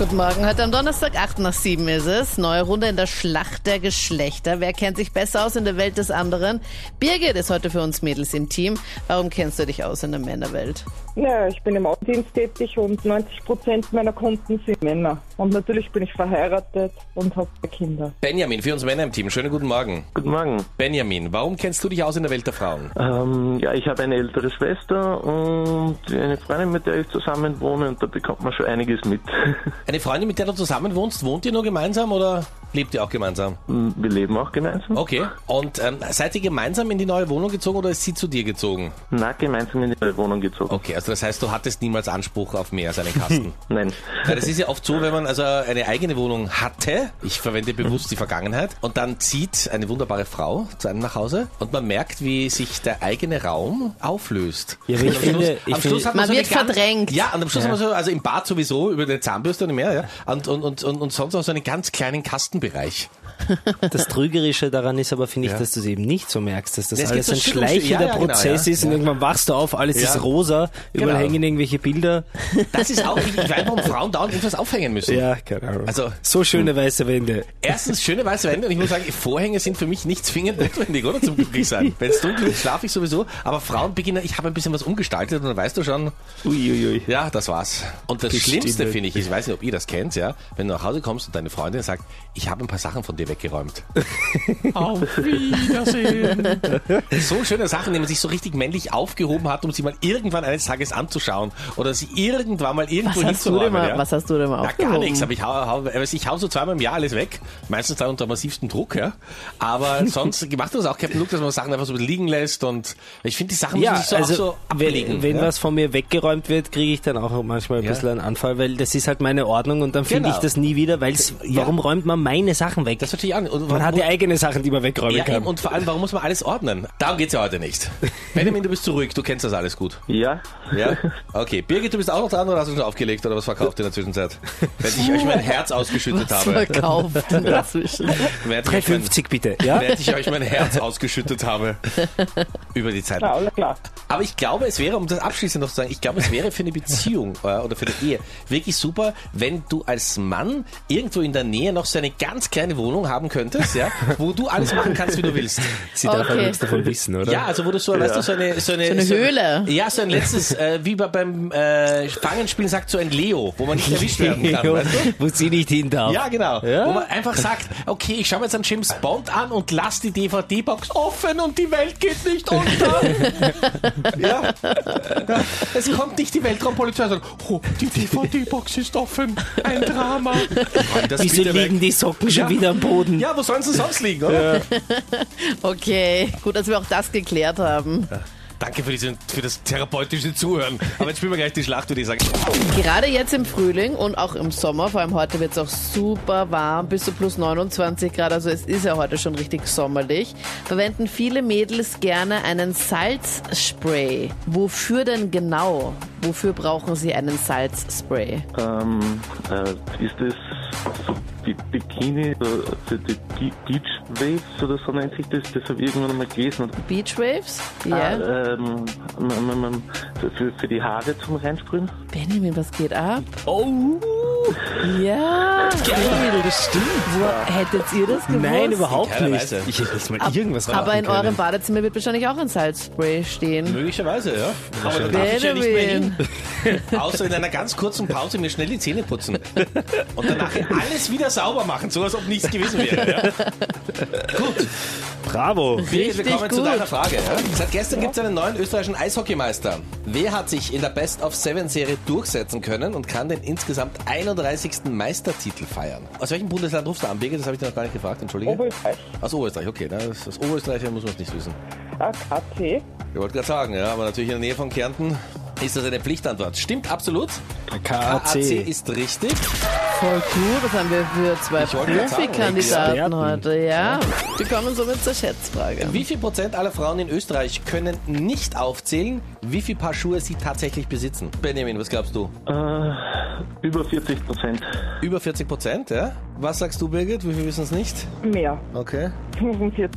Guten Morgen, heute am Donnerstag, 8 nach 7 ist es. Neue Runde in der Schlacht der Geschlechter. Wer kennt sich besser aus in der Welt des anderen? Birgit ist heute für uns Mädels im Team. Warum kennst du dich aus in der Männerwelt? Naja, ich bin im Außendienst tätig und 90 Prozent meiner Kunden sind Männer. Und natürlich bin ich verheiratet und habe zwei Kinder. Benjamin, für uns Männer im Team. Schönen guten Morgen. Guten Morgen. Benjamin, warum kennst du dich aus in der Welt der Frauen? Ähm, ja, ich habe eine ältere Schwester und eine Freundin, mit der ich zusammen wohne und da bekommt man schon einiges mit. Eine Freundin, mit der du zusammen wohnst, wohnt ihr nur gemeinsam oder lebt ihr auch gemeinsam? Wir leben auch gemeinsam. Okay. Und ähm, seid ihr gemeinsam in die neue Wohnung gezogen oder ist sie zu dir gezogen? Na, gemeinsam in die neue Wohnung gezogen. Okay, also das heißt, du hattest niemals Anspruch auf mehr als einen Kasten. Nein. Ja, das ist ja oft so, wenn man also eine eigene Wohnung hatte, ich verwende bewusst die Vergangenheit, und dann zieht eine wunderbare Frau zu einem nach Hause und man merkt, wie sich der eigene Raum auflöst. Ja, aber ich Und am Schluss, finde- ich am Schluss finde- hat man, Man so wird verdrängt. Ja, und am Schluss hat man so, also im Bad sowieso, über eine Zahnbürste und mehr, ja, und, und, und, und, und sonst auch so einen ganz kleinen Kastenbereich. Das Trügerische daran ist aber, finde ich, Ja. dass du es eben nicht so merkst, dass das Es alles ein schleichender ja, ja, genau, Prozess ja. ist und irgendwann wachst du auf, alles Ja. ist rosa, überall Genau. hängen irgendwelche Bilder. Das ist auch, ich weiß, warum Frauen dauernd irgendwas aufhängen müssen. Ja, keine Ahnung. Also- so schöne weiße Wände. Erstens schöne weiße Wände und ich muss sagen, Vorhänge sind für mich nicht zwingend notwendig, oder? Zum Glücklichsein. Wenn es dunkel ist, schlafe ich sowieso. Aber Frauen beginnen, ich habe ein bisschen was umgestaltet und dann weißt du schon, Uiuiui. ja, das war's. Und das Bestimmt. Schlimmste finde ich, ich weiß nicht, ob ihr das kennt, ja, wenn du nach Hause kommst und deine Freundin sagt, ich habe ein paar Sachen von dir weggeräumt. Auf Wiedersehen. so schöne Sachen, die man sich so richtig männlich aufgehoben hat, um sie mal irgendwann eines Tages anzuschauen oder sie irgendwann mal irgendwo Was hast du denn hinzuräumen. mal, ja. was hast du denn mal Ja, aufgehoben? gar nichts, aber ich hau, hau, ich hau so zweimal im Jahr alles weg. Meistens dann unter massivstem Druck, ja. Aber sonst macht das auch Captain Luke, dass man Sachen einfach so liegen lässt und ich finde, die Sachen Ja, müssen sich so, also auch so ablegen. wenn, ja. was von mir weggeräumt wird, kriege ich dann auch manchmal ein Ja. bisschen einen Anfall, weil das ist halt meine Ordnung und dann finde Genau. ich das nie wieder, weil warum räumt man meine Sachen weg? Das natürlich an. Und man hat ja eigene Sachen, die man wegräumen ja, kann. eben, und vor allem, warum muss man alles ordnen? Darum geht's ja heute nicht. Benjamin, du bist zurück, du kennst das alles gut. Ja. Ja? Okay. Birgit, du bist auch noch dran oder hast du schon aufgelegt oder was verkauft in der Zwischenzeit? Während ich euch mein Herz ausgeschüttet habe. Verkauft ich, euch mein, 3,50 bitte, ja? während ich euch mein Herz ausgeschüttet habe. Über die Zeit. Na, alles klar. Aber ich glaube, es wäre, um das abschließend noch zu sagen, ich glaube, es wäre für eine Beziehung äh, oder für eine Ehe wirklich super, wenn du als Mann irgendwo in der Nähe noch so eine ganz kleine Wohnung haben könntest, ja, wo du alles machen kannst, wie du willst. Sie darf Okay. halt nichts davon wissen, oder? Ja, also wo du so, weißt du, so eine, so eine, So eine Höhle. Ja, so ein letztes, äh, wie bei, beim äh, Fangenspielen sagt, so ein Leo, wo man nicht erwischt werden kann, weißt du? Wo sie nicht hin darf. Ja, genau. Ja? Wo man einfach sagt, okay, ich schaue mir jetzt einen James Bond an und lass die DVD-Box offen und die Welt geht nicht unter. Ja. ja. Es kommt nicht die Weltraumpolizei und sagt, oh, die DVD-Box ist offen. Ein Drama. Wieso liegen weg. die Socken schon Ja. wieder am Boden? Ja, wo sollen sie sonst liegen, oder? Okay, gut, dass wir auch das geklärt haben. Danke für, diese, für das therapeutische Zuhören. Aber jetzt spielen wir gleich die Schlacht, würde ich sagen. Gerade jetzt im Frühling und auch im Sommer, vor allem heute wird es auch super warm, bis zu plus 29 Grad, also es ist ja heute schon richtig sommerlich, verwenden viele Mädels gerne einen Salzspray. Wofür denn genau? Wofür brauchen sie einen Salzspray? Ähm, äh, ist das so wie Bikini, die Be- Beach Waves oder so nennt sich das? Das habe ich irgendwann einmal gelesen. Und, Beachwaves? Ja. äh, ähm, man, man, man, für- für, für die Haare zum Reinsprühen? Benjamin, was geht ab? Oh, Ja. geil, das stimmt. Wo hättet ihr das gewusst? Nein, überhaupt nicht. Ich hätte nicht mal irgendwas Aber in können. eurem Badezimmer wird wahrscheinlich auch ein Salzspray stehen. Möglicherweise, ja. Aber da darf ich ja nicht mehr hin. Außer in einer ganz kurzen Pause mir schnell die Zähne putzen. Und danach alles wieder sauber machen, so als ob nichts gewesen wäre. Ja? Gut, Bravo. Richtig kommen zu gut. deiner Frage. Ja? Seit gestern gibt es einen neuen österreichischen Eishockeymeister. Wer hat sich in der Best of Seven Serie durchsetzen können und kann den insgesamt 31. Meistertitel feiern? Aus welchem Bundesland rufst du an, Birgit? Das habe ich dir noch gar nicht gefragt, entschuldige. Oberösterreich. Aus Oberösterreich, okay. Das, das Oberösterreicher muss man es nicht wissen. Ah, KC. Ich wollte gerade sagen, ja, aber natürlich in der Nähe von Kärnten ist das eine Pflichtantwort. Stimmt absolut. KAC KAC. ist richtig. Voll cool, was haben wir für zwei Profikandidaten heute, ja. Wir kommen somit zur Schätzfrage. Wie viel Prozent aller Frauen in Österreich können nicht aufzählen, wie viel Paar Schuhe sie tatsächlich besitzen? Benjamin, was glaubst du? Äh, über 40 Prozent. Über 40 Prozent, ja? Was sagst du, Birgit? Wie viel wissen es nicht? Mehr. Okay. 45.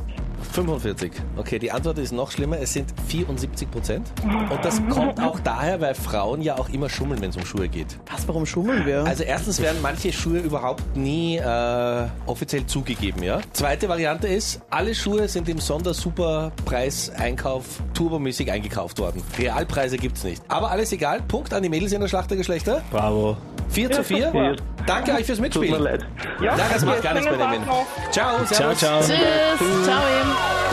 45. Okay, die Antwort ist noch schlimmer. Es sind 74 Prozent. Und das kommt auch daher, weil Frauen ja auch immer schummeln, wenn es um Schuhe geht. Was, warum schummeln wir? Also erstens werden manche Schuhe überhaupt nie äh, offiziell zugegeben, ja. Zweite Variante ist, alle Schuhe sind im Sondersuperpreis-Einkauf turbomäßig eingekauft worden. Realpreise gibt's nicht. Aber alles egal. Punkt an die Mädels in der Schlacht der Geschlechter. Bravo. 4 zu 4. Danke euch fürs Tut mir Mitspielen. leid. Ja, Ja, das macht gar nichts, noch. Ciao, Ciao, ciao. Tschüss, ciao ihm.